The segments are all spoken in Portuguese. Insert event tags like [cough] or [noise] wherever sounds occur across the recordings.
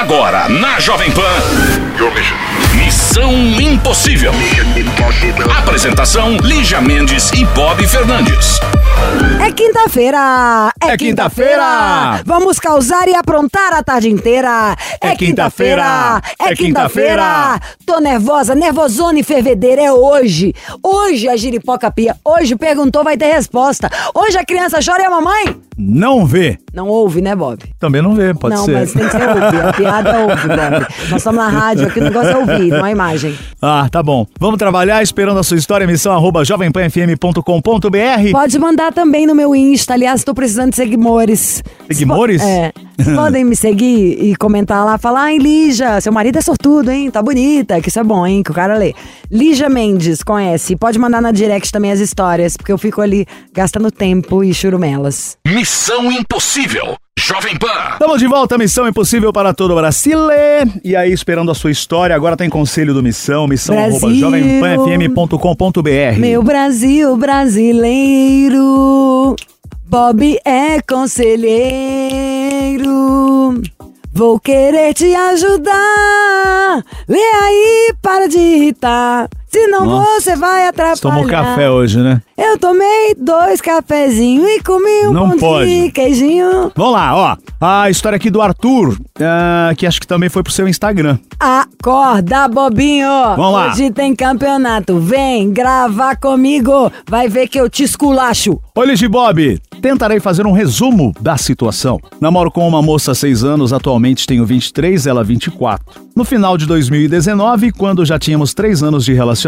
Agora, na Jovem Pan. Missão Impossível. Apresentação: Lígia Mendes e Bob Fernandes. É quinta-feira! É quinta-feira! Vamos causar e aprontar a tarde inteira! É quinta-feira! É É quinta-feira! quinta-feira! Tô nervosa, nervosona e fervedeira, é hoje! Hoje a giripoca pia, hoje perguntou, vai ter resposta! Hoje a criança chora e a mamãe? Não vê. Não ouve, né, Bob? Também não vê, pode não, ser. mas tem que ser ouvir. A piada ouve, Bob. Nós estamos na rádio, aqui o negócio é ouvir, não é imagem. Ah, tá bom. Vamos trabalhar esperando a sua história, missão arroba jovempanfm.com.br. Pode mandar também no meu Insta. Aliás, tô precisando de seguidores. Seguidores? É. [laughs] Podem me seguir e comentar lá, falar, ai, Lígia, seu marido é sortudo, hein? Tá bonita, que isso é bom, hein? Que o cara lê. Lígia Mendes, conhece? Pode mandar na direct também as histórias, porque eu fico ali gastando tempo e churumelas. Missão Impossível. Jovem Pan. Estamos de volta, Missão Impossível para todo o Brasil. E aí, esperando a sua história, agora tem conselho do Missão, missão arroba jovempanfm.com.br. Meu Brasil brasileiro, Bob é conselheiro. Vou querer te ajudar. Lê aí, para de irritar. Senão Nossa. você vai Você atrapalhar. tomou café hoje, né? Eu tomei dois cafezinhos e comi um Não pode. de queijinho. Vamos lá, ó. A história aqui do Arthur, ah, que acho que também foi pro seu Instagram. Acorda, bobinho! Vamos lá. Hoje tem campeonato. Vem gravar comigo. Vai ver que eu te esculacho. Ligi Bob. Tentarei fazer um resumo da situação. Namoro com uma moça há 6 anos, atualmente tenho 23, ela 24. No final de 2019, quando já tínhamos 3 anos de relacionamento,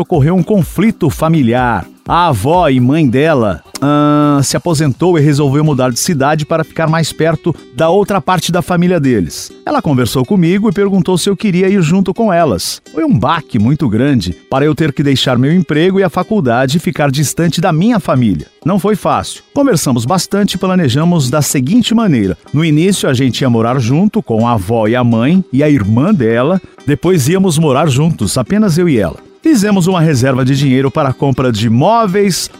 ocorreu um conflito familiar. A avó e mãe dela ah, se aposentou e resolveu mudar de cidade para ficar mais perto da outra parte da família deles. Ela conversou comigo e perguntou se eu queria ir junto com elas. Foi um baque muito grande para eu ter que deixar meu emprego e a faculdade e ficar distante da minha família. Não foi fácil. Conversamos bastante e planejamos da seguinte maneira: no início a gente ia morar junto com a avó e a mãe e a irmã dela, depois íamos morar juntos, apenas eu e ela. Fizemos uma reserva de dinheiro para a compra de móveis,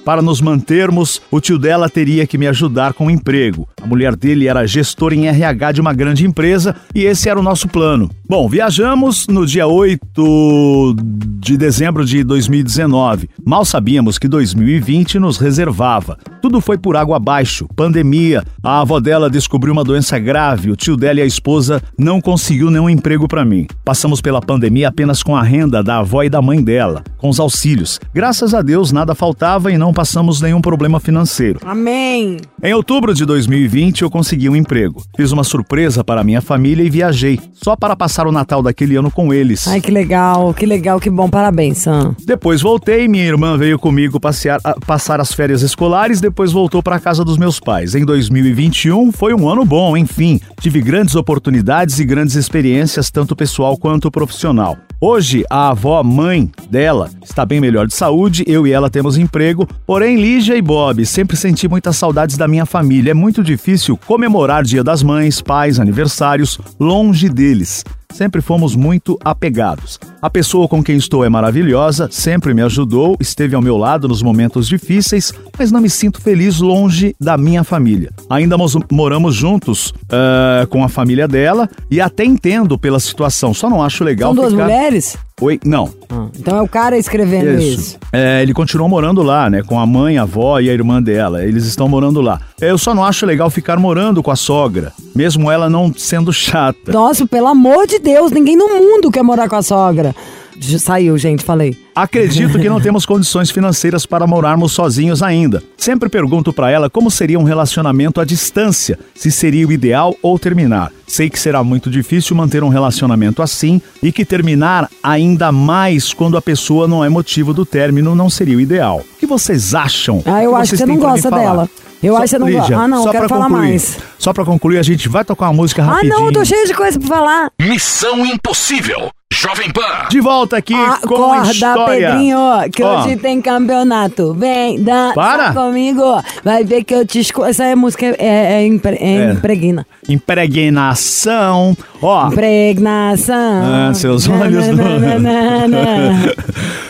para nos mantermos. O tio dela teria que me ajudar com o emprego. A mulher dele era gestora em RH de uma grande empresa e esse era o nosso plano. Bom, viajamos no dia 8 de dezembro de 2019. Mal sabíamos que 2020 nos reservava. Tudo foi por água abaixo, pandemia. A avó dela descobriu uma doença grave. O tio dela e a esposa não conseguiu nenhum emprego para mim. Passamos pela pandemia apenas com a renda da avó e da mãe dela, com os auxílios. Graças a Deus nada faltava e não passamos nenhum problema financeiro. Amém. Em outubro de 2020, eu consegui um emprego. Fiz uma surpresa para minha família e viajei, só para passar o Natal daquele ano com eles. Ai, que legal, que legal, que bom. Parabéns, Sam. Depois voltei, minha irmã veio comigo passear, a- passar as férias escolares, depois voltou para a casa dos meus pais. Em 2021 foi um ano bom, enfim. Tive grandes oportunidades e grandes experiências, tanto pessoal quanto profissional. Hoje, a avó mãe dela está bem melhor de saúde, eu e ela temos emprego, porém Lígia e Bob, sempre senti muitas saudades da minha família. É muito difícil comemorar Dia das Mães, pais, aniversários longe deles. Sempre fomos muito apegados. A pessoa com quem estou é maravilhosa, sempre me ajudou, esteve ao meu lado nos momentos difíceis, mas não me sinto feliz longe da minha família. Ainda mos- moramos juntos ah, com a família dela e até entendo pela situação, só não acho legal São duas ficar... mulheres? Oi, não. Então é o cara escrevendo isso. É, ele continua morando lá, né? Com a mãe, a avó e a irmã dela. Eles estão morando lá. Eu só não acho legal ficar morando com a sogra, mesmo ela não sendo chata. Nossa, pelo amor de Deus, ninguém no mundo quer morar com a sogra. Saiu, gente, falei. Acredito que não [laughs] temos condições financeiras para morarmos sozinhos ainda. Sempre pergunto para ela como seria um relacionamento à distância, se seria o ideal ou terminar. Sei que será muito difícil manter um relacionamento assim e que terminar ainda mais quando a pessoa não é motivo do término não seria o ideal. O que vocês acham? Ah, eu acho que você não gosta dela. Eu Só- acho que você não gosta. Ah, não, só eu quero pra falar concluir, mais. Só pra concluir, a gente vai tocar uma música Ah, rapidinho. não, eu tô cheio de coisa pra falar. Missão Impossível. Jovem Pan. De volta aqui com Acorda, história. Pedrinho, que Ó, hoje tem campeonato. Vem, dança Para. comigo. Vai ver que eu te esco... Essa é música é, é, impre- é É. impregna. Impregnação. Ó, Impregnação. Ah, seus olhos Na, não- na, na, na, na. [laughs]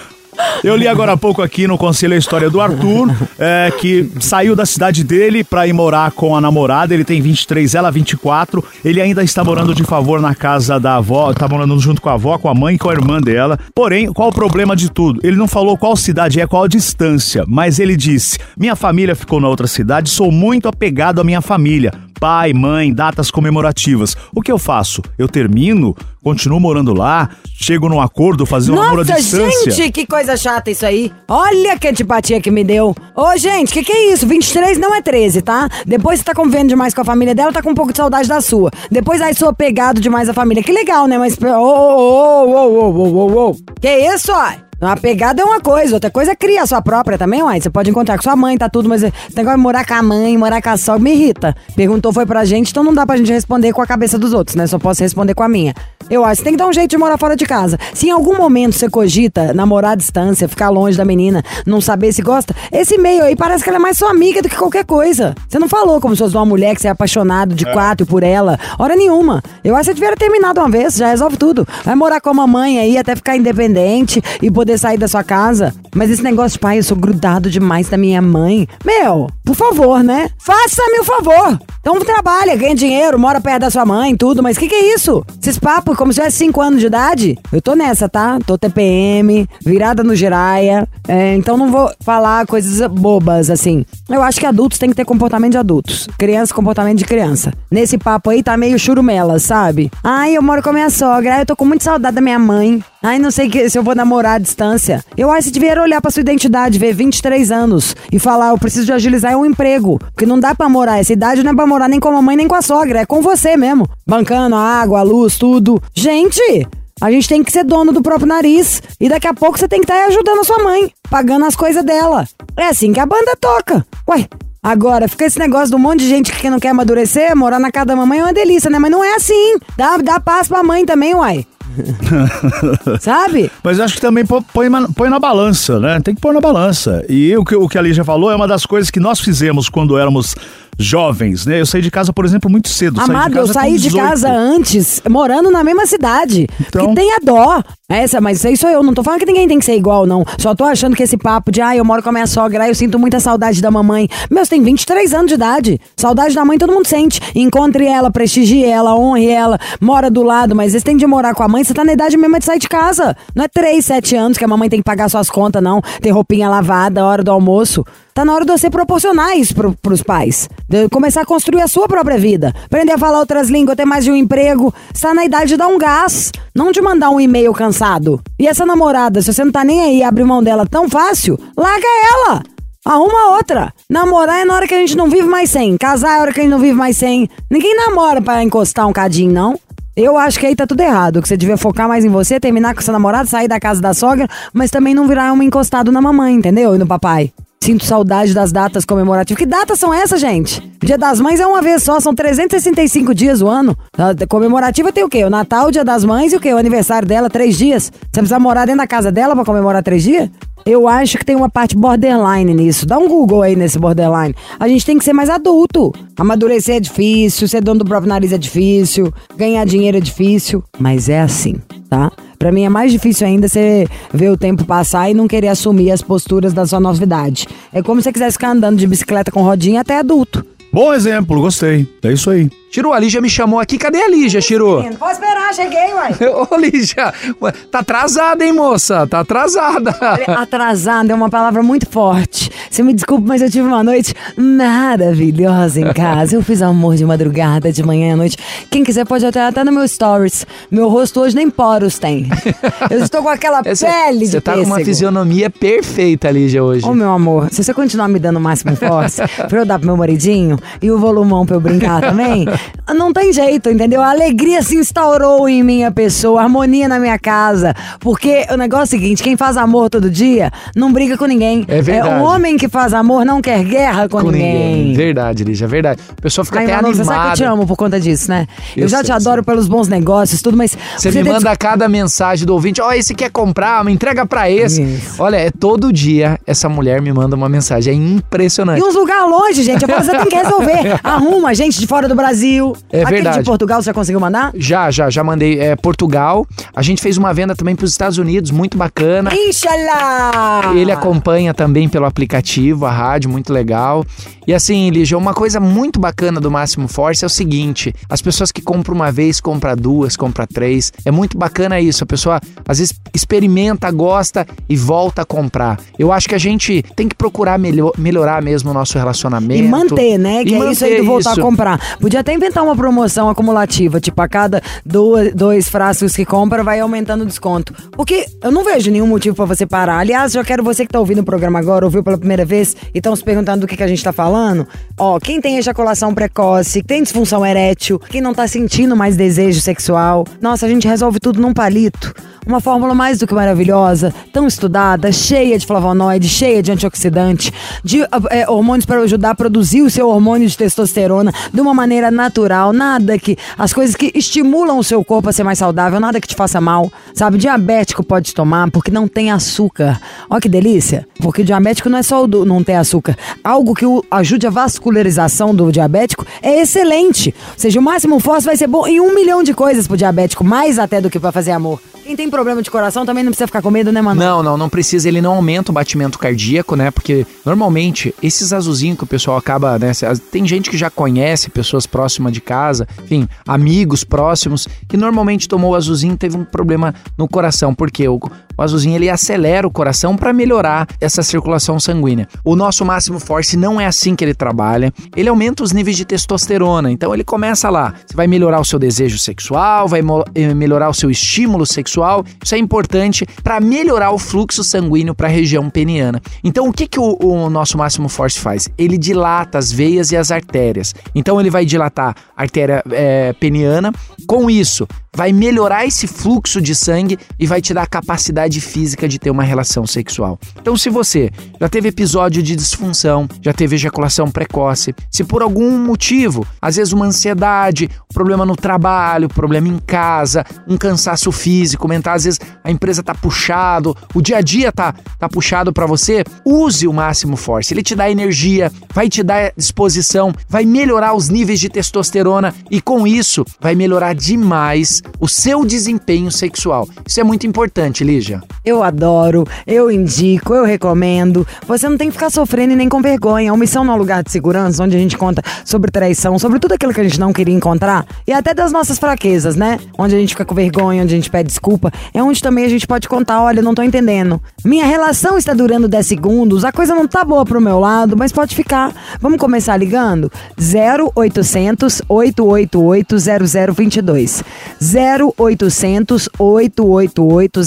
Eu li agora há pouco aqui no Conselho a história do Arthur, é, que saiu da cidade dele pra ir morar com a namorada. Ele tem 23, ela 24. Ele ainda está morando de favor na casa da avó, tá morando junto com a avó, com a mãe e com a irmã dela. Porém, qual o problema de tudo? Ele não falou qual cidade é, qual a distância, mas ele disse: Minha família ficou na outra cidade, sou muito apegado à minha família pai, mãe, datas comemorativas. O que eu faço? Eu termino, continuo morando lá, chego num acordo, fazer um namoro à Nossa, distância. gente, que coisa chata isso aí. Olha que antipatia que me deu. Ô, gente, que que é isso? 23 não é 13, tá? Depois você tá convivendo demais com a família dela, tá com um pouco de saudade da sua. Depois aí sou pegado demais à família. Que legal, né? Mas. Ô, ô, ô, ô, ô, ô, ô, ô. Que isso, ó? Uma pegada é uma coisa, outra coisa é criar a sua própria também, uai. Você pode encontrar com sua mãe, tá tudo, mas esse negócio de morar com a mãe, morar com a sogra, me irrita. Perguntou foi pra gente, então não dá pra gente responder com a cabeça dos outros, né? Só posso responder com a minha. Eu acho que tem que dar um jeito de morar fora de casa. Se em algum momento você cogita namorar à distância, ficar longe da menina, não saber se gosta, esse e-mail aí parece que ela é mais sua amiga do que qualquer coisa. Você não falou como se fosse uma mulher que você é apaixonado de quatro por ela. Hora nenhuma. Eu acho que você devia ter terminado uma vez, já resolve tudo. Vai morar com a mamãe aí até ficar independente e poder sair da sua casa. Mas esse negócio de pai, eu sou grudado demais da minha mãe. Meu, por favor, né? Faça-me o favor. Então trabalha, ganha dinheiro, mora perto da sua mãe, tudo, mas que que é isso? Esses papos como se tivesse 5 anos de idade? Eu tô nessa, tá? Tô TPM, virada no giraia, é, então não vou falar coisas bobas assim. Eu acho que adultos têm que ter comportamento de adultos, criança comportamento de criança. Nesse papo aí tá meio churumela, sabe? Ai, eu moro com a minha sogra, eu tô com muita saudade da minha mãe. Ai, não sei que, se eu vou namorar à distância. Eu acho que devia olhar pra sua identidade, ver 23 anos e falar, eu preciso de agilizar um emprego. Porque não dá pra morar. Essa idade não é pra morar nem com a mamãe nem com a sogra, é com você mesmo. Bancando a água, a luz, tudo. Gente, a gente tem que ser dono do próprio nariz. E daqui a pouco você tem que estar aí ajudando a sua mãe, pagando as coisas dela. É assim que a banda toca. Ué, agora, fica esse negócio de um monte de gente que não quer amadurecer, morar na casa da mamãe é uma delícia, né? Mas não é assim. Dá, dá paz pra mãe também, uai. [laughs] Sabe? Mas eu acho que também põe, põe na balança, né? Tem que pôr na balança. E o que, o que a Lígia falou é uma das coisas que nós fizemos quando éramos jovens, né? Eu saí de casa, por exemplo, muito cedo. Saí de Amado, eu casa com saí de 18. casa antes, morando na mesma cidade. Então- Que tenha dó. Essa, mas isso aí sou eu. Não tô falando que ninguém tem que ser igual, não. Só tô achando que esse papo de, ah, eu moro com a minha sogra, ah, eu sinto muita saudade da mamãe. Meu, você tem 23 anos de idade. Saudade da mãe todo mundo sente. Encontre ela, prestigie ela, honre ela, mora do lado, mas você tem de morar com a mãe, você tá na idade mesmo de sair de casa. Não é 3, 7 anos que a mamãe tem que pagar suas contas, não. Ter roupinha lavada, hora do almoço. Tá na hora de você proporcionar isso pro, pros pais. De começar a construir a sua própria vida. Aprender a falar outras línguas, ter mais de um emprego. Você tá na idade de dar um gás. Não de mandar um e-mail cansado. E essa namorada, se você não tá nem aí abre mão dela tão fácil, larga ela. Arruma outra. Namorar é na hora que a gente não vive mais sem. Casar é a hora que a gente não vive mais sem. Ninguém namora pra encostar um cadinho, não. Eu acho que aí tá tudo errado. Que você devia focar mais em você, terminar com seu namorado, sair da casa da sogra, mas também não virar um encostado na mamãe, entendeu? E no papai. Sinto saudade das datas comemorativas. Que datas são essas, gente? Dia das Mães é uma vez só, são 365 dias o ano. A comemorativa tem o quê? O Natal, o Dia das Mães e o quê? O aniversário dela, três dias. Você precisa morar dentro da casa dela pra comemorar três dias? Eu acho que tem uma parte borderline nisso. Dá um Google aí nesse borderline. A gente tem que ser mais adulto. Amadurecer é difícil, ser dono do próprio nariz é difícil, ganhar dinheiro é difícil, mas é assim, tá? Pra mim é mais difícil ainda você ver o tempo passar e não querer assumir as posturas da sua novidade. É como se você quisesse ficar andando de bicicleta com rodinha até adulto. Bom exemplo, gostei. É isso aí. Chiru, a Lígia me chamou aqui. Cadê a Lígia, Chiru? Pode esperar, cheguei, uai. [laughs] Ô, Lígia, tá atrasada, hein, moça? Tá atrasada. Atrasada é uma palavra muito forte. Você me desculpe, mas eu tive uma noite maravilhosa em casa. Eu fiz amor de madrugada, de manhã à noite. Quem quiser pode até até no meu stories. Meu rosto hoje nem poros tem. [laughs] Eu estou com aquela pele de Você tá com uma pêssego. fisionomia perfeita, Lígia, hoje. Ô, meu amor, se você continuar me dando o máximo força [laughs] pra eu dar pro meu maridinho e o volumão pra eu brincar também, não tem jeito, entendeu? A alegria se instaurou em minha pessoa, harmonia na minha casa. Porque o negócio é o seguinte: quem faz amor todo dia não briga com ninguém. É verdade. o homem que faz amor não quer guerra com, com ninguém. ninguém. Verdade, Lígia, verdade. A pessoa fica Ai, até Manu, você sabe que eu te animada. amo por conta disso, né? Eu, Eu já sei, te adoro pelos bons negócios, tudo, mas. Você me manda cada mensagem do ouvinte, ó, esse quer comprar, me entrega pra esse. Isso. Olha, é todo dia essa mulher me manda uma mensagem, é impressionante. E uns lugares longe, gente. Eu falo, você tem que resolver. [laughs] Arruma gente de fora do Brasil. Brasil. É Aquele verdade. de Portugal, você já conseguiu mandar? Já, já, já mandei. É, Portugal. A gente fez uma venda também para os Estados Unidos, muito bacana. Inxalá! Ele acompanha também pelo aplicativo, a rádio, muito legal. E assim, Lígia, uma coisa muito bacana do Máximo Force é o seguinte: as pessoas que compram uma vez, compram duas, compram três. É muito bacana isso. A pessoa às vezes experimenta, gosta e volta a comprar. Eu acho que a gente tem que procurar melhor, melhorar mesmo o nosso relacionamento. E manter, né? Que E é isso aí do voltar isso. a comprar. Podia até inventar uma promoção acumulativa, tipo, a cada dois, dois frascos que compra, vai aumentando o desconto. Porque eu não vejo nenhum motivo pra você parar. Aliás, já quero você que tá ouvindo o programa agora, ouviu pela primeira vez e estão se perguntando do que, que a gente tá falando. Ó, quem tem ejaculação precoce, tem disfunção erétil, quem não tá sentindo mais desejo sexual, nossa, a gente resolve tudo num palito. Uma fórmula mais do que maravilhosa, tão estudada, cheia de flavonoide, cheia de antioxidante, de é, hormônios para ajudar a produzir o seu hormônio de testosterona de uma maneira natural, nada que as coisas que estimulam o seu corpo a ser mais saudável, nada que te faça mal, sabe? Diabético pode tomar porque não tem açúcar. Olha que delícia, porque diabético não é só o do, não ter açúcar, algo que o, ajude a vascularização do diabético é excelente. Ou seja, o máximo force vai ser bom em um milhão de coisas pro diabético, mais até do que para fazer amor. Quem tem problema de coração também não precisa ficar com medo, né, mano? Não, não, não precisa. Ele não aumenta o batimento cardíaco, né? Porque normalmente esses azulzinhos que o pessoal acaba, né? Tem gente que já conhece pessoas próximas de casa, enfim, amigos próximos, que normalmente tomou o azulzinho e teve um problema no coração. Porque o, o azulzinho ele acelera o coração para melhorar essa circulação sanguínea. O nosso máximo force não é assim que ele trabalha. Ele aumenta os níveis de testosterona. Então ele começa lá. Você vai melhorar o seu desejo sexual, vai eh, melhorar o seu estímulo sexual. Isso é importante para melhorar o fluxo sanguíneo para a região peniana. Então o que, que o, o nosso máximo force faz? Ele dilata as veias e as artérias. Então ele vai dilatar a artéria eh, peniana. Com isso, vai melhorar esse fluxo de sangue e vai te dar a capacidade física de ter uma relação sexual. Então, se você já teve episódio de disfunção, já teve ejaculação precoce, se por algum motivo, às vezes uma ansiedade, problema no trabalho, problema em casa, um cansaço físico, mental, às vezes a empresa tá puxado, o dia a dia tá, tá puxado para você, use o máximo force. Ele te dá energia, vai te dar disposição, vai melhorar os níveis de testosterona e com isso vai melhorar demais o seu desempenho sexual. Isso é muito importante, Lígia. Eu adoro, eu indico, eu recomendo. Você não tem que ficar sofrendo e nem com vergonha. Omissão não é um lugar de segurança, onde a gente conta sobre traição, sobre tudo aquilo que a gente não queria encontrar e até das nossas fraquezas, né? Onde a gente fica com vergonha, onde a gente pede desculpa. É onde também a gente pode contar: olha, não tô entendendo. Minha relação está durando 10 segundos, a coisa não tá boa pro meu lado, mas pode ficar. Vamos começar ligando? 0800 888 0022. 0800 888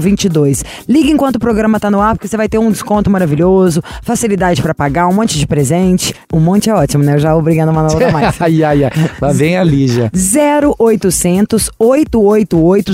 0022. Liga enquanto o programa tá no ar, porque você vai ter um desconto maravilhoso, facilidade pra pagar, um monte de presente. Um monte é ótimo, né? Eu já obrigando a Manola mais. [laughs] ai, ai, ai. Lá vem a Lígia. 0800 888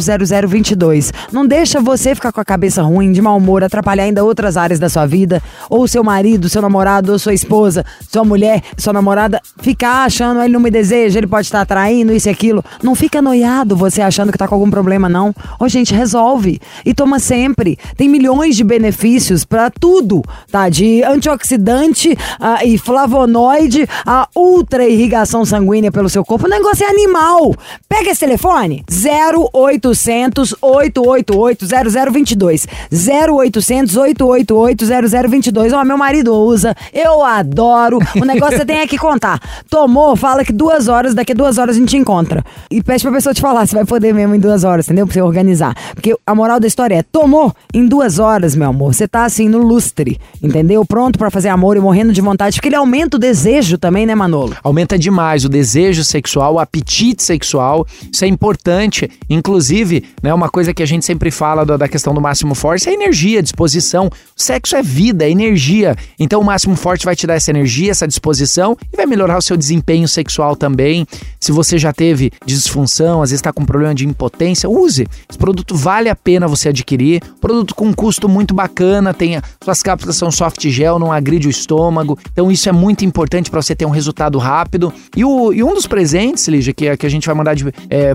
0022. Não deixa você ficar com a cabeça ruim, de mau humor, atrapalhar ainda outras áreas da sua vida, ou seu marido, seu namorado, ou sua esposa, sua mulher, sua namorada, ficar achando ele não me deseja, ele pode estar atraindo isso e aquilo. Não fica noiado você achando que tá com algum problema não. Ô, gente, resolve e toma sempre. Tem milhões de benefícios pra tudo, tá? De antioxidante ah, e flavonoide, a ultra irrigação sanguínea pelo seu corpo. O negócio é animal. Pega esse telefone 0800 888 0022. 0800 888 0022. Ó, meu marido usa, eu adoro. O negócio você tem é que contar. Tomou, fala que duas horas, daqui a duas horas a gente encontra. E pede pra pessoa te falar se vai poder mesmo em duas horas, entendeu? Pra você organizar. Porque a moral da história é: tomou em duas horas, meu amor. Você tá assim no lustre, entendeu? Pronto pra fazer amor e morrendo de vontade. Porque ele aumenta o desejo também, né, Manolo? Aumenta demais o desejo sexual, o apetite sexual. Isso é importante. Inclusive, né, uma coisa que a gente sempre fala da questão do máximo force é energia, disposição. O sexo é vida, é energia. Então o máximo forte vai te dar essa energia, essa disposição e vai melhorar o seu desempenho sexual também. Se você já teve disfunção, às vezes está com problema de impotência, use. Esse produto vale a pena você adquirir. Produto com custo muito bacana, tem suas cápsulas são soft gel, não agride o estômago. Então isso é muito importante para você ter um resultado rápido. E, o- e um dos presentes, Lígia, que, que a gente vai mandar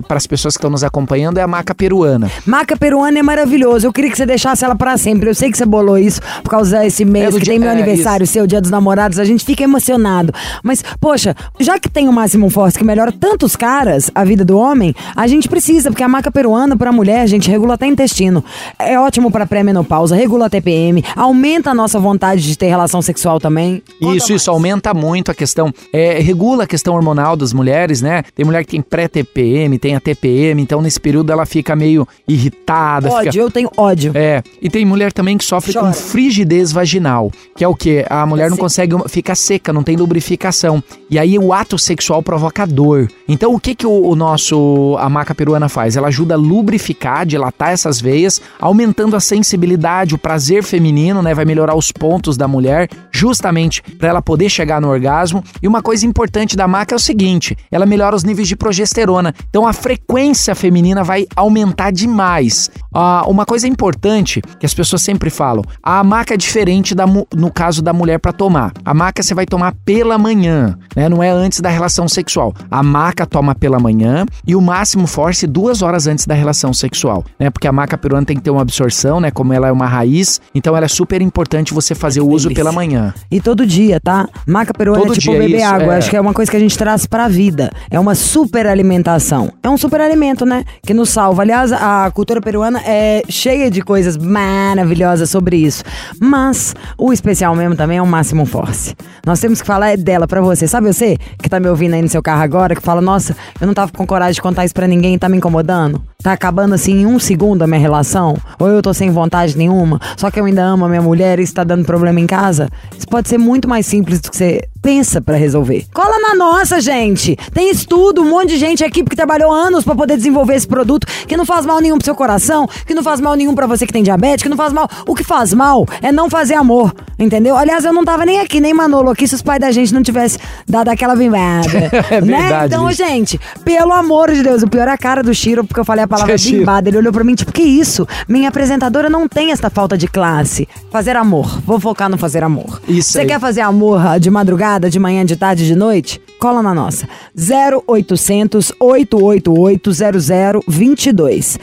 para as pessoas que estão nos acompanhando é a maca peruana. Maca peruana é maravilhoso. Eu queria que você deixasse ela pra sempre. Eu sei que você bolou isso por causa desse mês É que dia- tem meu é, aniversário, seu dia dos namorados. A gente fica emocionado. Mas, poxa, já que tem o Máximo Force que melhora tantos caras a vida do homem, a gente precisa, porque a maca peruana pra mulher, gente, regula até intestino. É ótimo pra pré-menopausa, regula a TPM, aumenta a nossa vontade de ter relação sexual também. Conta Isso, mais. isso aumenta muito a questão, é, regula a questão hormonal das mulheres, né? Tem mulher que tem pré-TPM, tem a TPM, então nesse período ela fica meio irritada. Ódio, fica- eu tenho ódio. É, e tem mulher também que sofre Chora. com frigidez vaginal, que é o quê? A mulher não consegue, fica seca, não tem lubrificação. E aí o ato sexual provoca dor. Então o que que o, o nosso, a maca peruana faz? Ela ajuda a lubrificar, dilatar essas veias, aumentando a sensibilidade, o prazer feminino, né? Vai melhorar os pontos da mulher, justamente para ela poder chegar no orgasmo. E uma coisa importante da maca é o seguinte, ela melhora os níveis de progesterona. Então a frequência feminina vai aumentar demais. Ah, uma coisa importante que as pessoas sempre falam: a maca é diferente da, no caso da mulher para tomar. A maca você vai tomar pela manhã, né? Não é antes da relação sexual. A maca toma pela manhã e o máximo force duas horas antes da relação sexual, né? Porque a maca peruana tem que ter uma absorção, né? Como ela é uma raiz, então ela é super importante você fazer o uso pela manhã. E todo dia, tá? Maca peruana Todo é tipo beber isso, água. é. Acho que é uma coisa que a gente traz pra vida. É uma super alimentação. É um super alimento, né? Que nos salva. Aliás, a cultura peruana é cheia de coisas maravilhosas sobre isso. Mas o especial mesmo também é o Máximo Force. Nós temos que falar é dela pra você. Sabe você que tá me ouvindo aí no seu carro agora, que fala, nossa, eu não tava com coragem de contar isso pra ninguém, tá me incomodando? Tá acabando assim em um segundo a minha relação? Ou eu tô sem vontade nenhuma? Só que eu ainda amo a minha mulher e isso tá dando problema em casa? Isso pode ser muito mais simples do que você pensa pra resolver. Cola na nossa, gente! Tem estudo, um monte de gente aqui que trabalhou anos pra poder desenvolver esse produto que não faz mal nenhum pro seu coração, que não faz mal nenhum pra você que tem diabetes, que não faz mal. O que faz mal é não fazer amor, entendeu? Aliás, eu não tava nem aqui, nem Manolo aqui se os pais da gente não tivessem dado aquela bimbada. [laughs] É né? verdade, Então, Liz. gente, pelo amor de Deus, o pior é a cara do Chiro, porque eu falei a palavra bimbada. Ele olhou pra mim, tipo, que isso? Minha apresentadora não tem essa falta de classe. Fazer amor. Vou focar no fazer amor. Isso Você quer fazer amor de madrugada, de manhã, de tarde, de noite? Cola na nossa. 0800 888 0022.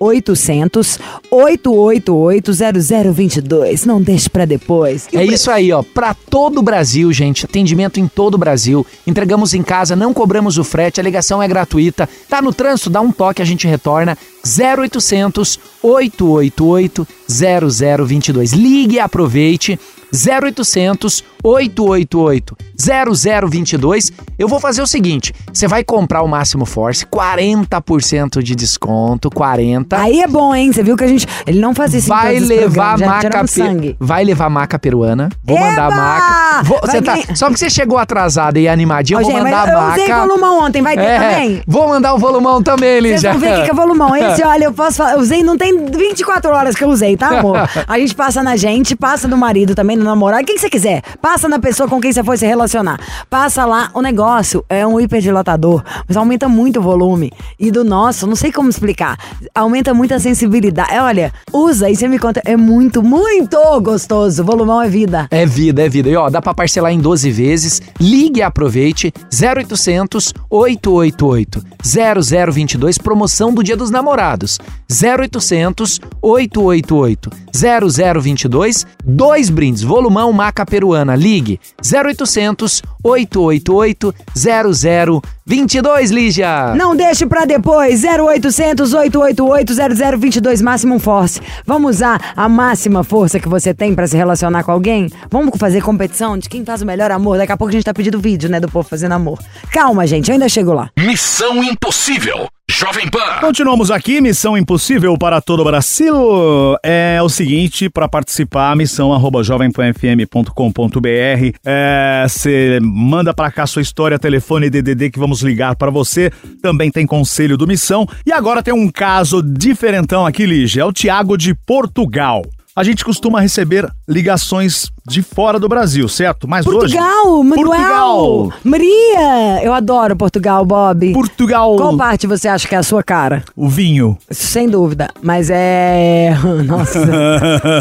0800 888 0022. Não deixe pra depois. É isso aí, ó. Pra todo o Brasil, gente. Atendimento em todo o Brasil. Entregamos em casa, não cobramos o frete, a ligação é gratuita. Tá no trânsito, dá um toque, a gente retorna. 0800 888 0022. Ligue e aproveite. 0800 888 0022. Eu vou fazer o seguinte: você vai comprar o Máximo Force, 40% de desconto, 40. Aí é bom, hein? Você viu que a gente. Ele não faz isso Vai levar já maca tiramos pe- sangue. Vai levar maca peruana. Vou Eba! mandar maca. Vou- Vai tá- Só porque você chegou atrasada e animadinha, eu vou gente, mandar a eu maca. usei volumão ontem, vai ter É, também? Vou mandar o volumão também, Vocês Lígia. vão ver o que que é volumão. [laughs] Esse, olha, eu posso falar. Eu usei, não tem 24 horas que eu usei, tá, amor? [laughs] A gente passa na gente, passa no marido também, no namorado, quem que você quiser. Passa na pessoa com quem você for se relacionar. Passa lá, o negócio é um hiperdilatador, mas aumenta muito o volume. E do nosso, não sei como explicar, aumenta muito a sensibilidade. É, Olha, usa e você me conta, é muito, muito gostoso. Volumão é vida. É vida, é vida. E ó, dá pra parcelar em 12 vezes. Ligue e aproveite. 0800 888 0022, promoção do Dia dos Namorados. 0800 888 0022, dois brindes, volumão maca peruana. Ligue 0800 888 0022, Lígia. Não deixe pra depois. 0800 888 0022 Máximo Force. Vamos usar a máxima força que você tem pra se relacionar com alguém? Vamos fazer competição de quem faz o melhor amor? Daqui a pouco a gente tá pedindo vídeo, né, do povo fazendo amor. Calma, gente, eu ainda chego lá. Missão Impossível. Jovem Pan. Continuamos aqui, missão impossível para todo o Brasil. É o seguinte, para participar, missão arroba jovempanfm.com.br. É, Você manda para cá sua história, telefone DDD que vamos ligar para você. Também tem conselho do Missão. E agora tem um caso diferentão aqui, Lígia. É o Tiago de Portugal. A gente costuma receber ligações de fora do Brasil, certo? Mas hoje... Portugal, Manuel! Portugal! Maria! Eu adoro Portugal, Bob. Portugal! Qual parte você acha que é a sua cara? O vinho. Sem dúvida. Mas é. [laughs] Nossa.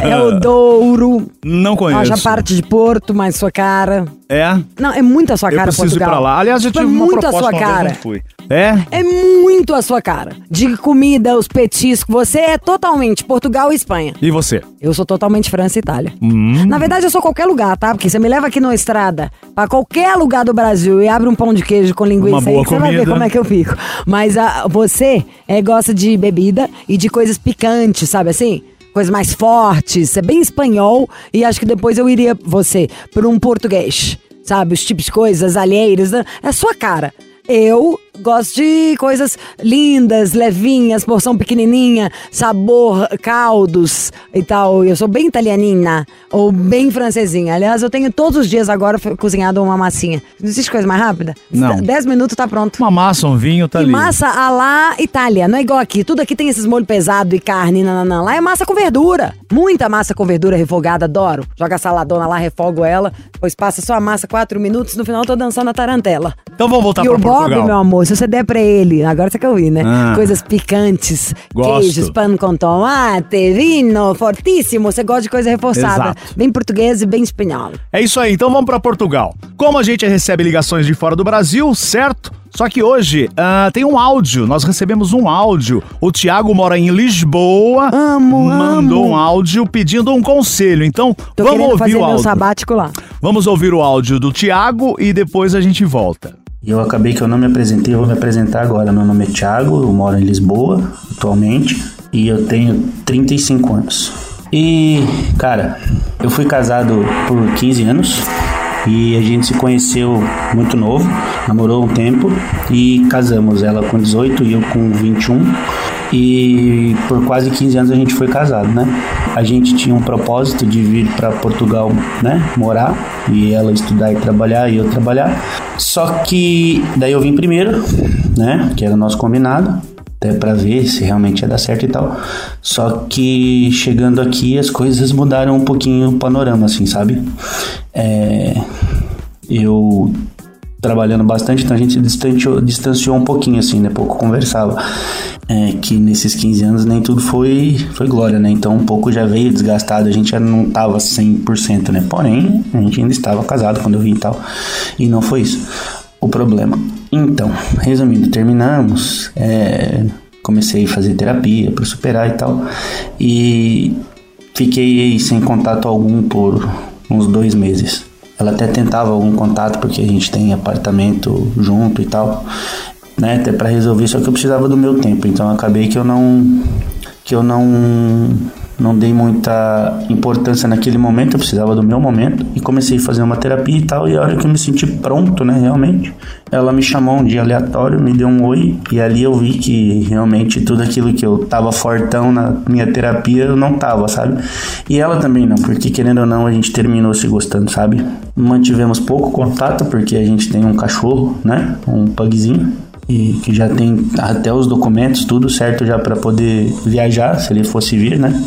é o [laughs] Douro. Não conheço. Acho a parte de Porto, mais sua cara. É? Não, é muito a sua Eu cara, preciso Portugal. ir pra lá. Aliás, eu tive uma muito a proposta sua uma vez, cara. fui. É? É muito a sua cara. De comida, os petiscos. Você é totalmente Portugal e Espanha. E você? Eu sou totalmente França e Itália. Hum. Na verdade, eu sou qualquer lugar, tá? Porque você me leva aqui na estrada, pra qualquer lugar do Brasil e abre um pão de queijo com linguiça Uma boa aí, você vai ver como é que eu fico. Mas ah, você é, gosta de bebida e de coisas picantes, sabe assim? Coisas mais fortes, é bem espanhol e acho que depois eu iria, você, por um português, sabe? Os tipos de coisas, alheiros, né? é a sua cara. Eu gosto de coisas lindas, levinhas, porção pequenininha, sabor, caldos e tal. Eu sou bem italianina ou bem francesinha. Aliás, eu tenho todos os dias agora cozinhado uma massinha. Não existe coisa mais rápida? Não. Dez minutos tá pronto. Uma massa, um vinho, tá E ali. massa a lá Itália, não é igual aqui. Tudo aqui tem esses molhos pesados e carne, nananã. Lá é massa com verdura. Muita massa com verdura refogada, adoro. Joga a saladona lá, refogo ela. Depois passa só a massa quatro minutos, no final eu tô dançando a tarantela. Então vamos voltar e pra o Bob, Portugal. meu amor, se você der pra ele, agora você quer ouvir, né? Ah. Coisas picantes, Gosto. queijos, pão com tomate, vinho, fortíssimo. Você gosta de coisa reforçada. Exato. Bem português e bem espanhol. É isso aí, então vamos pra Portugal. Como a gente recebe ligações de fora do Brasil, certo? Só que hoje ah, tem um áudio, nós recebemos um áudio. O Tiago mora em Lisboa. Amo, Mandou amo. um áudio pedindo um conselho. Então, Tô vamos ouvir fazer o meu áudio. sabático lá. Vamos ouvir o áudio do Tiago e depois a gente volta. E eu acabei que eu não me apresentei, eu vou me apresentar agora. Meu nome é Thiago, eu moro em Lisboa atualmente e eu tenho 35 anos. E, cara, eu fui casado por 15 anos e a gente se conheceu muito novo, namorou um tempo e casamos. Ela com 18 e eu com 21. E por quase 15 anos a gente foi casado, né? A gente tinha um propósito de vir para Portugal, né? Morar e ela estudar e trabalhar e eu trabalhar. Só que daí eu vim primeiro, né? Que era o nosso combinado, até para ver se realmente ia dar certo e tal. Só que chegando aqui as coisas mudaram um pouquinho o panorama, assim, sabe? É, eu trabalhando bastante, então a gente distanciou, distanciou um pouquinho, assim, né? Pouco conversava. É, que nesses 15 anos nem tudo foi, foi glória, né? Então um pouco já veio desgastado, a gente já não tava 100%, né? Porém, a gente ainda estava casado quando eu vim e tal. E não foi isso o problema. Então, resumindo, terminamos. é, comecei a fazer terapia para superar e tal. E fiquei sem contato algum por uns dois meses. Ela até tentava algum contato porque a gente tem apartamento junto e tal, né? Até para resolver, só que eu precisava do meu tempo, então acabei que eu não que eu não não dei muita importância naquele momento, eu precisava do meu momento e comecei a fazer uma terapia e tal, e a hora que eu me senti pronto, né, realmente, ela me chamou um dia aleatório, me deu um oi, e ali eu vi que realmente tudo aquilo que eu tava fortão na minha terapia, eu não tava, sabe? E ela também não, porque querendo ou não, a gente terminou se gostando, sabe? Mantivemos pouco contato, porque a gente tem um cachorro, né, um pugzinho, e que já tem até os documentos, tudo certo já para poder viajar, se ele fosse vir, né?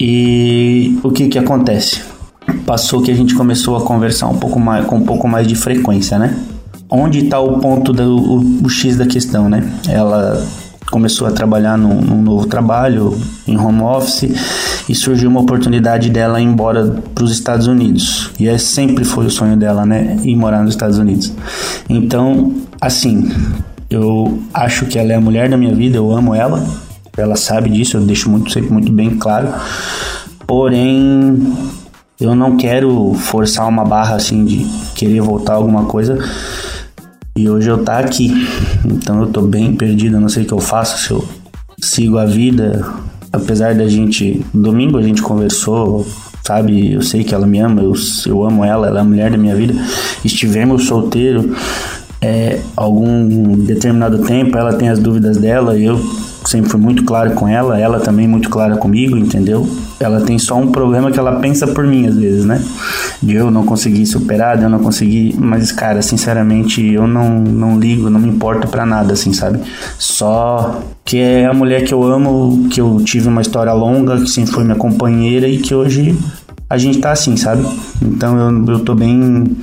E o que que acontece? Passou que a gente começou a conversar um pouco mais, com um pouco mais de frequência, né? Onde está o ponto do o, o X da questão, né? Ela começou a trabalhar num, num novo trabalho em home office e surgiu uma oportunidade dela ir embora para os Estados Unidos. E esse sempre foi o sonho dela, né? Ir morar nos Estados Unidos. Então, assim, eu acho que ela é a mulher da minha vida, eu amo ela. Ela sabe disso, eu deixo muito sempre muito bem claro. Porém, eu não quero forçar uma barra assim de querer voltar alguma coisa. E hoje eu tá aqui. Então eu tô bem perdido, eu não sei o que eu faço, se eu sigo a vida. Apesar da gente. Domingo a gente conversou, sabe? Eu sei que ela me ama, eu, eu amo ela, ela é a mulher da minha vida. Estivemos solteiro é, algum determinado tempo, ela tem as dúvidas dela e eu sempre fui muito claro com ela, ela também muito clara comigo, entendeu? Ela tem só um problema que ela pensa por mim às vezes, né? De eu não conseguir superar, de eu não conseguir, mas cara, sinceramente, eu não, não ligo, não me importo pra nada, assim, sabe? Só que é a mulher que eu amo, que eu tive uma história longa, que sempre foi minha companheira e que hoje a gente tá assim, sabe? Então eu, eu tô bem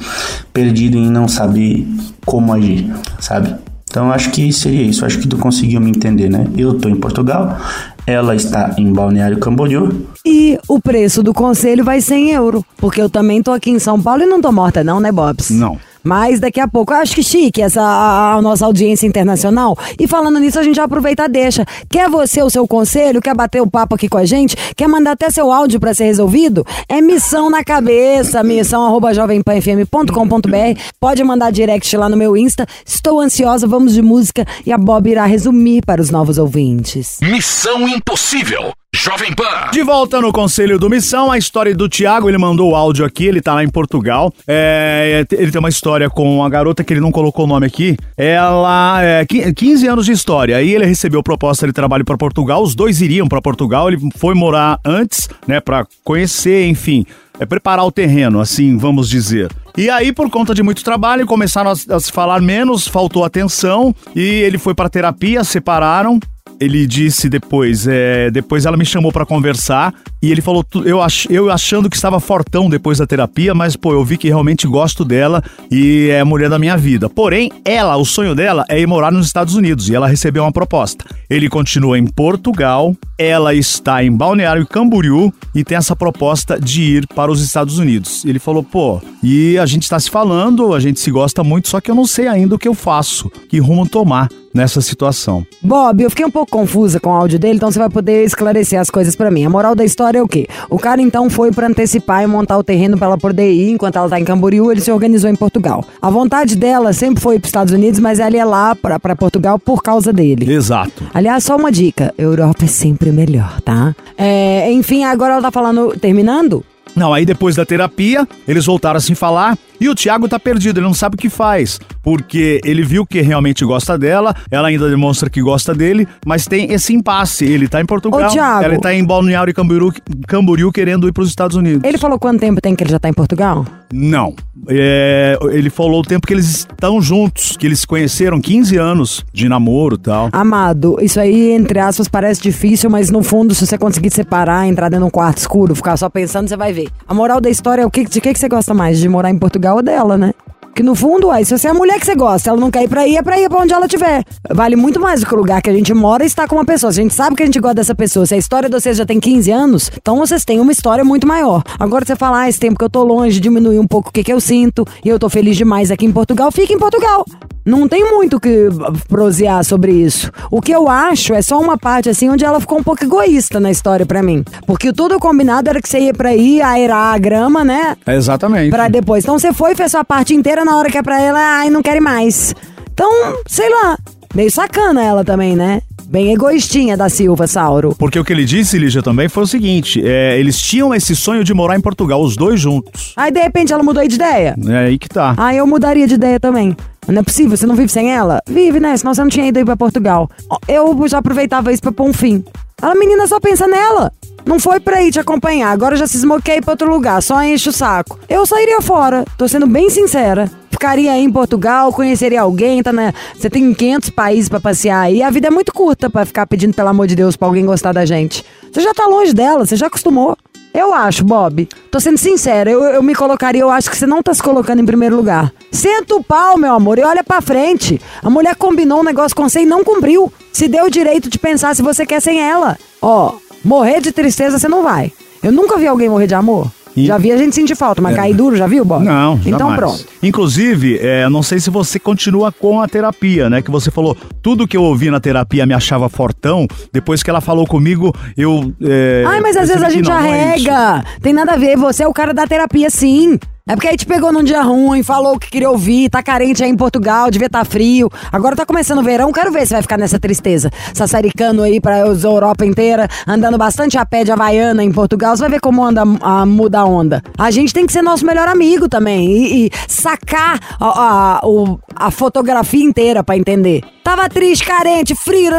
perdido em não saber como agir, sabe? Então acho que seria isso, acho que tu conseguiu me entender, né? Eu tô em Portugal, ela está em Balneário Camboriú. E o preço do conselho vai ser em euro. Porque eu também tô aqui em São Paulo e não tô morta, não, né, Bobs? Não. Mas daqui a pouco, acho que chique essa a, a nossa audiência internacional. E falando nisso, a gente já aproveita deixa. Quer você o seu conselho? Quer bater o papo aqui com a gente? Quer mandar até seu áudio para ser resolvido? É missão na cabeça, missão arroba jovempanfm.com.br. Pode mandar direct lá no meu Insta. Estou ansiosa, vamos de música e a Bob irá resumir para os novos ouvintes. Missão Impossível. Jovem Pan. De volta no Conselho do Missão, a história do Tiago, ele mandou o áudio aqui, ele tá lá em Portugal. É, ele tem uma história com a garota que ele não colocou o nome aqui. Ela é 15 anos de história. Aí ele recebeu proposta de trabalho para Portugal, os dois iriam para Portugal, ele foi morar antes, né, para conhecer, enfim, é preparar o terreno, assim, vamos dizer. E aí, por conta de muito trabalho, começaram a, a se falar menos, faltou atenção e ele foi para terapia, separaram ele disse depois, é, depois ela me chamou para conversar e ele falou, eu, ach, eu achando que estava fortão depois da terapia, mas pô, eu vi que realmente gosto dela e é a mulher da minha vida. Porém, ela, o sonho dela é ir morar nos Estados Unidos e ela recebeu uma proposta. Ele continua em Portugal, ela está em Balneário Camboriú e tem essa proposta de ir para os Estados Unidos. Ele falou, pô, e a gente está se falando, a gente se gosta muito, só que eu não sei ainda o que eu faço, que rumo tomar nessa situação. Bob, eu fiquei um pouco confusa com o áudio dele, então você vai poder esclarecer as coisas para mim. A moral da história é o quê? O cara então foi para antecipar e montar o terreno para ela poder ir, enquanto ela tá em Camboriú, ele se organizou em Portugal. A vontade dela sempre foi para Estados Unidos, mas ela ia lá para Portugal por causa dele. Exato. Aliás, só uma dica: Europa é sempre melhor, tá? É, enfim, agora ela tá falando, terminando? Não, aí depois da terapia, eles voltaram a se falar e o Thiago tá perdido, ele não sabe o que faz, porque ele viu que realmente gosta dela, ela ainda demonstra que gosta dele, mas tem esse impasse. Ele tá em Portugal, Ô, Thiago, ela tá em Balneário e Camboriú, Camboriú querendo ir para os Estados Unidos. Ele falou quanto tempo tem que ele já tá em Portugal? Não. É, ele falou o tempo que eles estão juntos, que eles se conheceram 15 anos de namoro e tal. Amado, isso aí, entre aspas, parece difícil, mas no fundo, se você conseguir separar, entrar dentro de um quarto escuro, ficar só pensando, você vai ver. A moral da história é o que, de que, que você gosta mais? De morar em Portugal ou dela, né? Que no fundo, uai, se você é a mulher que você gosta, ela não quer ir pra ir, é pra ir pra onde ela estiver. Vale muito mais do que o lugar que a gente mora e estar com uma pessoa. Se a gente sabe que a gente gosta dessa pessoa, se a história de vocês já tem 15 anos, então vocês têm uma história muito maior. Agora você fala, ah, esse tempo que eu tô longe, diminuir um pouco o que, que eu sinto, e eu tô feliz demais aqui em Portugal, fica em Portugal. Não tem muito o que prosear sobre isso. O que eu acho é só uma parte assim onde ela ficou um pouco egoísta na história pra mim. Porque tudo combinado era que você ia pra ir aerar a grama, né? Exatamente. Pra depois. Então você foi, fez sua parte inteira na hora que é pra ela, ai, não quero mais. Então, sei lá. Meio sacana ela também, né? Bem egoístinha da Silva, Sauro. Porque o que ele disse, Lígia, também foi o seguinte: é, eles tinham esse sonho de morar em Portugal, os dois juntos. Aí de repente ela mudou de ideia. É aí que tá. Ah, eu mudaria de ideia também. Não é possível, você não vive sem ela? Vive, né? Senão você não tinha ido aí pra Portugal. Eu já aproveitava isso pra pôr um fim. A menina só pensa nela. Não foi pra ir te acompanhar, agora já se esmoquei pra outro lugar, só enche o saco. Eu sairia fora, tô sendo bem sincera. Ficaria aí em Portugal, conheceria alguém, tá né? Você tem 500 países pra passear aí, a vida é muito curta pra ficar pedindo, pelo amor de Deus, pra alguém gostar da gente. Você já tá longe dela, você já acostumou. Eu acho, Bob. Tô sendo sincera, eu, eu me colocaria, eu acho que você não tá se colocando em primeiro lugar. Senta o pau, meu amor, e olha pra frente. A mulher combinou um negócio com você e não cumpriu. Se deu o direito de pensar se você quer sem ela. Ó, morrer de tristeza você não vai. Eu nunca vi alguém morrer de amor. E- Já vi a gente sentir falta, mas cair duro, já viu, Bob? Não, Então jamais. pronto. Inclusive, é, não sei se você continua com a terapia, né? Que você falou, tudo que eu ouvi na terapia me achava fortão. Depois que ela falou comigo, eu. É, Ai, mas às vezes a gente é arrega. Tem nada a ver, você é o cara da terapia, sim. É porque aí te pegou num dia ruim, falou o que queria ouvir, tá carente aí em Portugal, devia tá frio. Agora tá começando o verão, quero ver se vai ficar nessa tristeza. Sassaricando aí pra Europa inteira, andando bastante a pé de Havaiana em Portugal, você vai ver como anda a muda a onda. A gente tem que ser nosso melhor amigo também e, e sacar a, a, o- a fotografia inteira pra entender. Tava triste, carente, frio,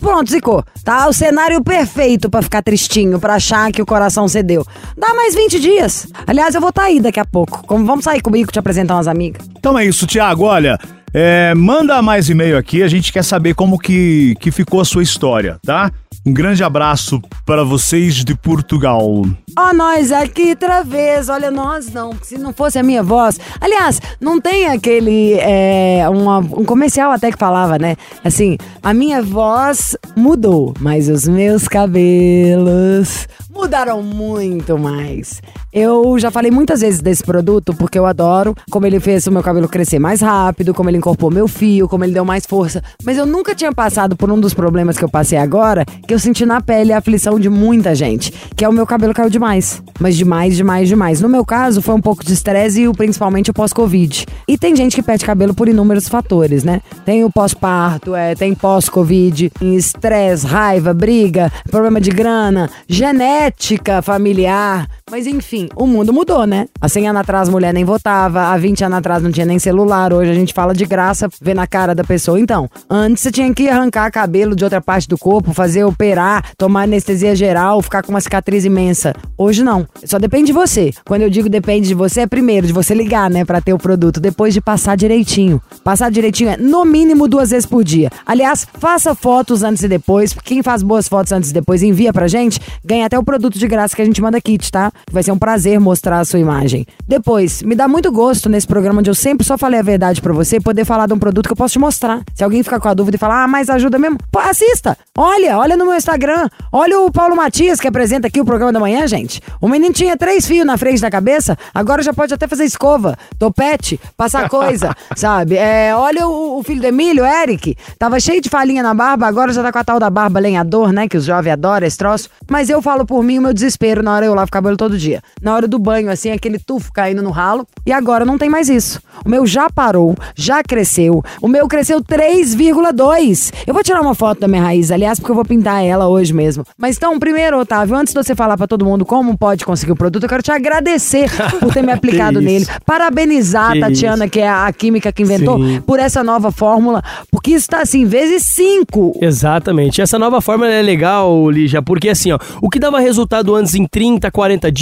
pronto, zicou. Tá o cenário perfeito pra ficar tristinho, pra achar que o coração cedeu. Dá mais 20 dias. Aliás, eu vou tá aí daqui a pouco. Como, vamos sair comigo te apresentar umas amigas. Então é isso, Tiago. Olha, é, manda mais e-mail aqui. A gente quer saber como que, que ficou a sua história, tá? Um grande abraço para vocês de Portugal. Ó, nós aqui outra vez. Olha, nós não. Se não fosse a minha voz. Aliás, não tem aquele. É, uma- um comercial até que falava, né? Assim, a minha voz mudou, mas os meus cabelos mudaram muito mais. Eu já falei muitas vezes desse produto porque eu adoro como ele fez o meu cabelo crescer mais rápido, como ele incorporou meu fio, como ele deu mais força. Mas eu nunca tinha passado por um dos problemas que eu passei agora, que eu senti na pele a aflição de muita gente, que é o meu cabelo caiu demais. Mas demais, demais, demais. No meu caso, foi um pouco de estresse e principalmente o pós-Covid. E tem gente que perde cabelo por inúmeros fatores, né? Tem o pós-parto, é, tem pós-Covid, estresse, raiva, briga, problema de grana, genética familiar. Mas enfim, o mundo mudou, né? Há 100 anos atrás mulher nem votava, há 20 anos atrás não tinha nem celular, hoje a gente fala de graça, vê na cara da pessoa. Então, antes você tinha que arrancar cabelo de outra parte do corpo, fazer operar, tomar anestesia geral, ficar com uma cicatriz imensa. Hoje não, só depende de você. Quando eu digo depende de você, é primeiro de você ligar, né, pra ter o produto, depois de passar direitinho. Passar direitinho é no mínimo duas vezes por dia. Aliás, faça fotos antes e depois. Quem faz boas fotos antes e depois envia pra gente, ganha até o produto de graça que a gente manda kit, tá? Vai ser um prazer mostrar a sua imagem. Depois, me dá muito gosto nesse programa onde eu sempre só falei a verdade pra você, poder falar de um produto que eu posso te mostrar. Se alguém ficar com a dúvida e falar, ah, mas ajuda mesmo, pô, assista. Olha, olha no meu Instagram. Olha o Paulo Matias que apresenta aqui o programa da manhã, gente. O menino tinha três fios na frente da cabeça, agora já pode até fazer escova, topete, passar coisa, [laughs] sabe? É, olha o, o filho do Emílio, Eric, tava cheio de falinha na barba, agora já tá com a tal da barba lenhador, né? Que os jovens adoram esse troço. Mas eu falo por mim o meu desespero na hora eu lavo o cabelo todo dia. Na hora do banho, assim, aquele tufo caindo no ralo. E agora não tem mais isso. O meu já parou, já cresceu. O meu cresceu 3,2. Eu vou tirar uma foto da minha raiz, aliás, porque eu vou pintar ela hoje mesmo. Mas então, primeiro, Otávio, antes de você falar pra todo mundo como pode conseguir o produto, eu quero te agradecer por ter me [laughs] aplicado nele. isso. Parabenizar Que a Tatiana, que é a química que inventou, Sim. por essa nova fórmula, porque isso tá assim, vezes cinco. Exatamente. Essa nova fórmula é legal, Lígia, porque assim, ó, o que dava resultado antes em 30, 40 dias,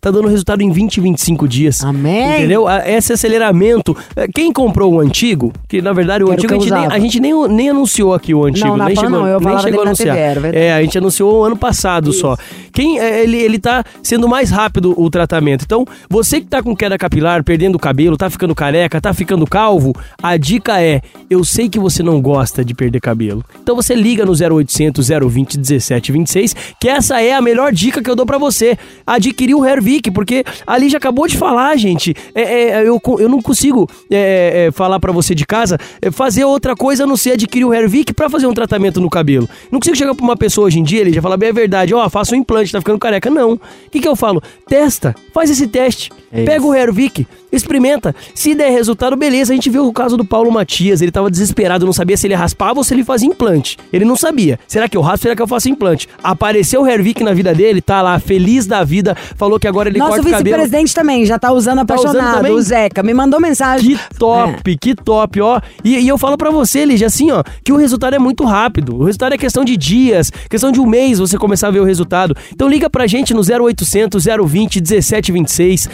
tá dando resultado em 20, 25 dias. Amém. Entendeu? A- Esse aceleramento. eh, Quem comprou o antigo, que na verdade o Que era o antigo a gente, nem, a gente nem, nem anunciou aqui o antigo. Não, nem chegou, não, eu nem chegou a anunciar. TV, verdade. é, a gente anunciou o ano passado só. Quem, eh, ele, ele tá sendo mais rápido o tratamento. Então, você que tá com queda capilar, perdendo o cabelo, tá ficando careca, tá ficando calvo, a dica é: eu sei que você não gosta de perder cabelo. Então você liga no 0800 020 1726, que essa é a melhor dica que eu dou pra você. Adquirir o Hervik, porque ali já acabou de falar, gente. É, é, eu, eu não consigo é, é, falar pra você de casa é, fazer outra coisa a não ser adquirir o Hervik pra fazer um tratamento no cabelo. Não consigo chegar pra uma pessoa hoje em dia, ele já fala bem a verdade, ó, faça um implante, tá ficando careca. Não. O que, que eu falo? Testa, faz esse teste. Pega o Hervik, experimenta. Se der resultado, beleza. A gente viu o caso do Paulo Matias. Ele tava desesperado, não sabia se ele raspava ou se ele fazia implante. Ele não sabia. Será que eu raspo? Será que eu faço implante? Apareceu o Hervik na vida dele, tá lá, feliz da vida. Falou que agora ele Nosso corta o cabelo. vice-presidente também já tá usando Tá usando apaixonado, também? o Zeca. Me mandou mensagem. Que top, que top, ó. E, e eu falo pra você, Lígia, assim, ó, que o resultado é muito rápido. O resultado é questão de dias, questão de um mês você começar a ver o resultado. Então liga pra gente no 0800 020 1726,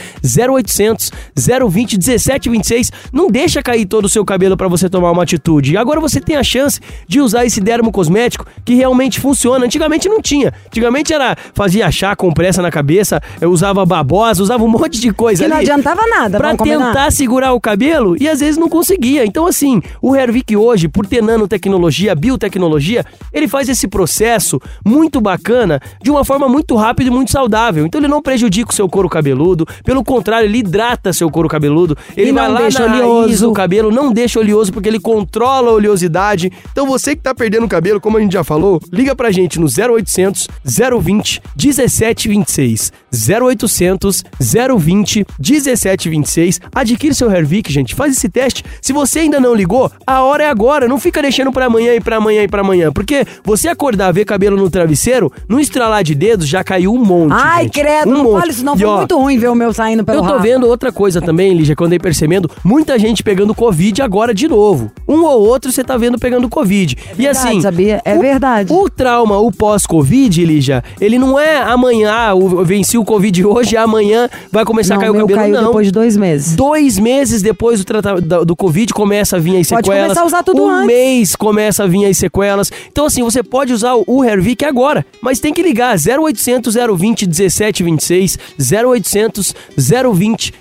0800 020 1726. Não deixa cair todo o seu cabelo pra você tomar uma atitude. E agora você tem a chance de usar esse dermo cosmético que realmente funciona. Antigamente não tinha. Antigamente era fazia chá compressa na cabeça, eu usava babosa, usava um monte de coisa Que não adiantava nada, combinar? tentar segurar o cabelo e às vezes não conseguia. Então, assim, o Hervik hoje, por ter nanotecnologia, biotecnologia, ele faz esse processo muito bacana de uma forma muito rápida e muito saudável. Então, ele não prejudica o seu couro cabeludo, pelo contrário, ele hidrata seu couro cabeludo. Ele E vai não lá deixa na raiz oleoso. do cabelo, não deixa oleoso porque ele controla a oleosidade. Então, você que tá perdendo o cabelo, como a gente já falou, liga pra gente no 0800 020 1726. 0800 020 1726. Adquire seu Hervik, gente. Faz esse teste. Se você ainda não ligou, a hora é agora. Não fica deixando pra amanhã e pra amanhã e pra amanhã. Porque você acordar, ver cabelo no travesseiro, no estralar de dedos, já caiu um monte. Ai, gente. credo, um não monte. fala isso não. Foi muito ruim ver o meu saindo pelo eu tô rabo. vendo outra coisa também, Lígia, quando eu andei percebendo, muita gente pegando Covid agora de novo. Um ou outro você tá vendo pegando Covid. e verdade, assim. sabia? É o- verdade. O trauma, o pós-Covid, Lígia, ele não é amanhã, ah, eu venci o Covid hoje, amanhã vai começar não, a cair o cabelo. caiu não. depois de dois meses. Dois meses depois do, trata- da- do Covid começa a vir as Pode sequelas. começar a usar tudo um antes. mês começa a vir as sequelas. Então, assim, você pode usar o Hervik agora, mas tem que ligar 0800 020 1726, 0800 020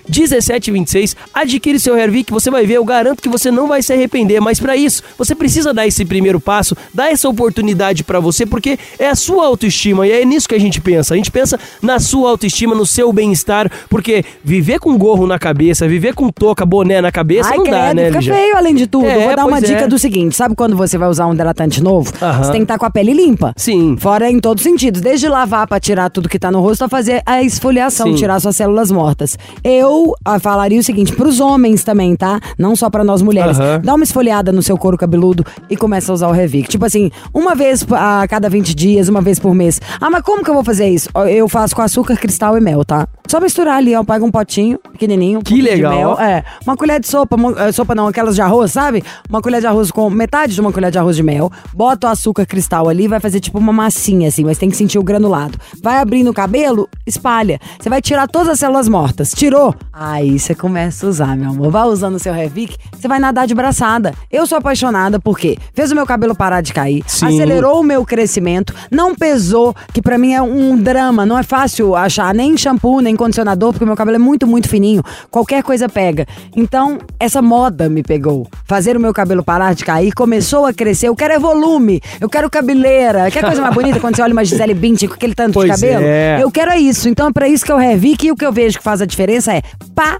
1726. Adquire seu Hervik, você vai ver, eu garanto que você não vai se arrepender. Mas para isso, você precisa dar esse primeiro passo, dar essa oportunidade para você, porque é a sua autoestima e é nisso que a gente pensa. A gente pensa na sua autoestima, no seu bem-estar, porque viver com gorro na cabeça, viver com touca, boné na cabeça, Ai, não dá, credo, né, fica Lígia? feio além de tudo. É, Eu Vou dar uma pois dica é. do seguinte: sabe quando você vai usar um hidratante novo? Aham. Você tem que estar com a pele limpa. Sim. Fora em todos os sentidos. Desde lavar pra tirar tudo que tá no rosto, a fazer a esfoliação, Sim. tirar suas células mortas. Eu ah, falaria o seguinte, pros homens também, tá? Não só pra nós mulheres. Aham. Dá uma esfoliada no seu couro cabeludo e começa a usar o Revic. Tipo assim, uma vez a cada 20 dias, uma vez por mês. Ah, mas como que eu vou fazer isso? Eu faço com açúcar, cristal e mel, tá? Só misturar ali, ó. Pega um potinho pequenininho. um Que pouquinho de legal, mel, é, uma colher de sopa, uma- eh, sopa não, aquelas de arroz, sabe? Uma colher de arroz com metade de uma colher de arroz de mel, bota o açúcar cristal ali, vai fazer tipo uma massinha assim, mas tem que sentir o granulado. Vai abrindo o cabelo, espalha. Você vai tirar todas as células mortas. Tirou? Aí você começa a usar, meu amor. Vai usando o seu Revic, você vai nadar de braçada. Eu sou apaixonada porque fez o meu cabelo parar de cair, Sim. acelerou o meu crescimento, não pesou, que pra mim é um drama, não é fácil achar nem shampoo, nem condicionador, porque meu cabelo é muito, muito fininho. Qualquer coisa pega. Então, essa moda me pegou. Fazer o meu cabelo parar de cair, começou a crescer. Eu quero é volume, eu quero cabeleira. Quer coisa mais bonita quando você olha uma Gisele Bündchen com aquele tanto Pois de cabelo? é. Eu quero é isso. Então, é pra isso que eu revique e o que eu vejo que faz a diferença é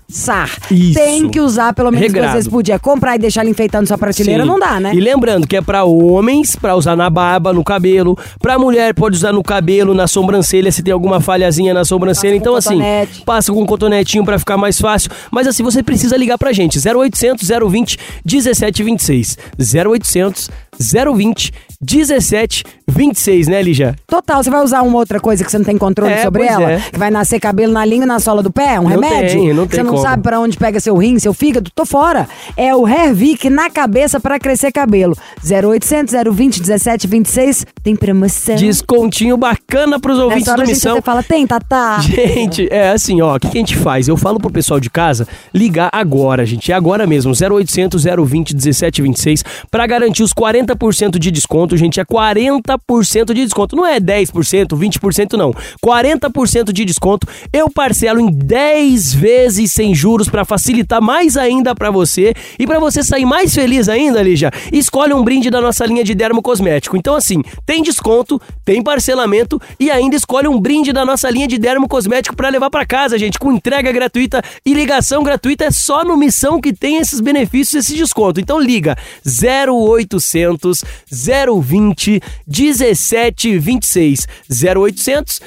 passar. Isso. Tem que usar pelo menos duas Regrado. vezes por dia. Comprar e deixar ele enfeitando sua prateleira Sim. não dá, né? E lembrando que é pra homens, pra usar na barba, no cabelo. Pra mulher, pode usar no cabelo, na sobrancelha, se tem alguma falhazinha na sobrancelha. Passa então, assim, cotonete. passa com um cotonetinho pra ficar mais fácil. Mas, assim, você precisa ligar pra gente. 0800 020 1726. 0800 020 1726, né, Lígia? Total, você vai usar uma outra coisa que você não tem controle É, sobre ela? é. Que vai nascer cabelo na língua e na sola do pé? Um Não remédio? tem, não tem Você não como. sabe pra onde pega seu rim, seu fígado? Tô fora. É o Hervic na cabeça pra crescer cabelo. 0800 020 1726 tem promoção. Descontinho bacana pros ouvintes Nessa hora do a gente Missão. até fala, tem, Tatá? [laughs] Gente, é assim, ó, o que, que a gente faz? Eu falo pro pessoal de casa ligar agora, gente, é agora mesmo, 0800 020 1726, pra garantir os 40% de desconto, gente, é 40% de desconto, não é 10%, 20% não, 40% de desconto, eu parcelo em 10 vezes sem juros pra facilitar mais ainda pra você e pra você sair mais feliz ainda, Lígia, escolhe um brinde da nossa linha de dermo cosmético. Então assim, tem desconto, tem parcelamento e ainda escolhe um brinde da nossa linha de dermo cosmético pra levar pra casa, gente, com entrega gratuita e ligação gratuita. É só no Missão que tem esses benefícios, esse desconto. Então liga 0800 020 1726 0800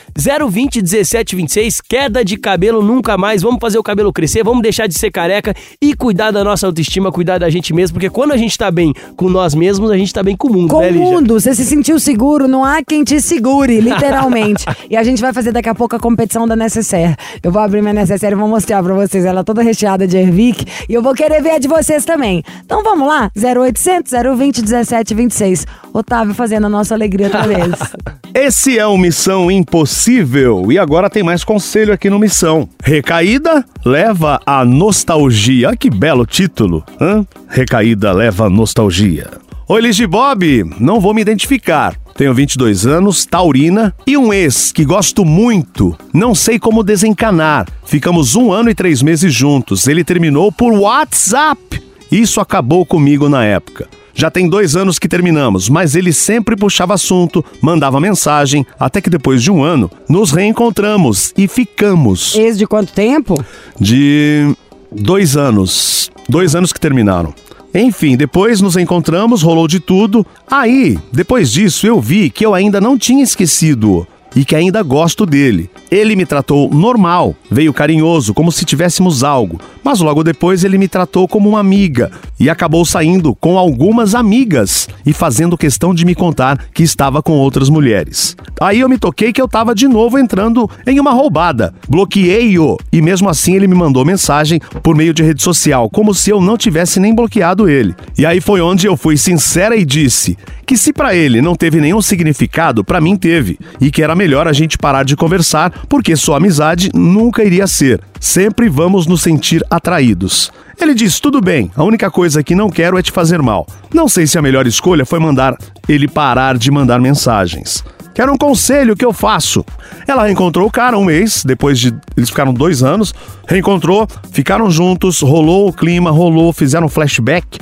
020 1726. Queda de cabelo nunca mais. Vamos fazer o cabelo crescer, vamos deixar de ser careca e cuidar da nossa autoestima, cuidar da gente mesmo, porque quando a gente tá bem com nós mesmos, a gente tá bem com o mundo, Com né, o Lígia? mundo, você se sentiu seguro, não há quem te segure, [laughs] literalmente. e a gente vai fazer daqui a pouco a competição da Necessaire. Eu vou abrir minha Necessaire e vou mostrar pra vocês. Ela é toda recheada de Hervic e eu vou querer ver a de vocês também. Então vamos lá? 0800 020 1726. Otávio fazendo a nossa alegria outra vez. [laughs] Esse é o Missão Impossível e agora tem mais conselho aqui no Missão. Recaída leva a nostalgia. Que belo título, hã? Recaída leva a nostalgia. Oi, Liz Bob, não vou me identificar. Tenho 22 anos, taurina e um ex que gosto muito. Não sei como desencanar. Ficamos um ano e três meses juntos. Ele terminou por WhatsApp. Isso acabou comigo na época. Já tem dois anos que terminamos, mas ele sempre puxava assunto, mandava mensagem, até que depois de um ano nos reencontramos e ficamos. Ex de quanto tempo? De dois anos. Dois anos que terminaram. Enfim, depois nos encontramos, rolou de tudo. Aí, depois disso, eu vi que eu ainda não tinha esquecido. E que ainda gosto dele. Ele me tratou normal, veio carinhoso, como se tivéssemos algo, mas logo depois ele me tratou como uma amiga e acabou saindo com algumas amigas e fazendo questão de me contar que estava com outras mulheres. Aí eu me toquei que eu estava de novo entrando em uma roubada. Bloqueei-o e mesmo assim ele me mandou mensagem por meio de rede social, como se eu não tivesse nem bloqueado ele. E aí foi onde eu fui sincera e disse que se para ele não teve nenhum significado, para mim teve, e que era melhor a gente parar de conversar, porque sua amizade nunca iria ser. Sempre vamos nos sentir atraídos. Ele diz: tudo bem, a única coisa que não quero é te fazer mal. Não sei se a melhor escolha foi mandar ele parar de mandar mensagens. Quero um conselho que eu faço. Ela reencontrou o cara um mês, depois de. Eles ficaram dois anos. Reencontrou, ficaram juntos, rolou o clima, rolou, fizeram flashback.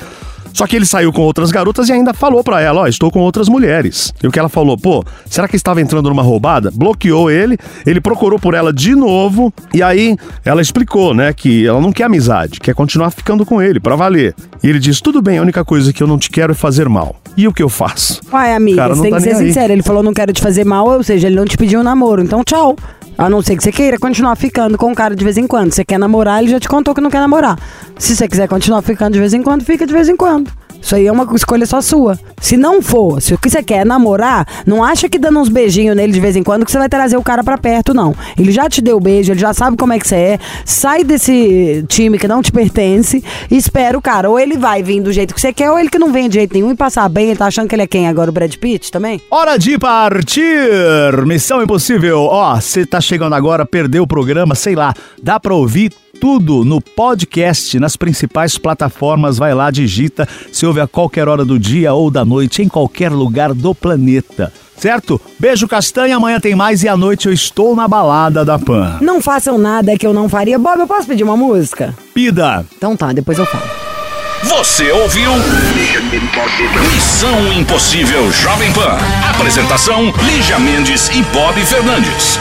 Só que ele saiu com outras garotas e ainda falou pra ela, ó, estou com outras mulheres. E o que ela falou, pô, será que estava entrando numa roubada? Bloqueou ele, ele procurou por ela de novo e aí ela explicou, né, que ela não quer amizade, quer continuar ficando com ele pra valer. E ele diz: "Tudo bem, a única coisa que eu não te quero é fazer mal". E o que eu faço? Uai, amiga, Cara, você tem tá que ser sincero. Ele falou não quero te fazer mal, ou seja, ele não te pediu um namoro. Então, tchau. A não ser que você queira continuar ficando com o cara de vez em quando. Você quer namorar, ele já te contou que não quer namorar. Se você quiser continuar ficando de vez em quando, fica de vez em quando. Isso aí é uma escolha só sua. Se não for, se o que você quer é namorar, não acha que dando uns beijinhos nele de vez em quando que você vai trazer o cara pra perto, não. Ele já te deu beijo, ele já sabe como é que você é. Sai desse time que não te pertence e espera o cara. Ou ele vai vir do jeito que você quer, ou ele que não vem de jeito nenhum e passar bem. Ele tá achando que ele é quem agora? O Brad Pitt também? Hora de partir! Missão Impossível. Ó, você tá chegando agora, perdeu o programa, sei lá, dá pra ouvir tudo no podcast, nas principais plataformas. Vai lá, digita, se ouve a qualquer hora do dia ou da noite, em qualquer lugar do planeta. Certo? Beijo, Castanha. Amanhã tem mais e à noite eu estou na balada da Pan. Não façam nada que eu não faria. Bob, eu posso pedir uma música? Pida! Então tá, depois eu falo. Você ouviu? Missão Impossível Jovem Pan. Apresentação: Lígia Mendes e Bob Fernandes.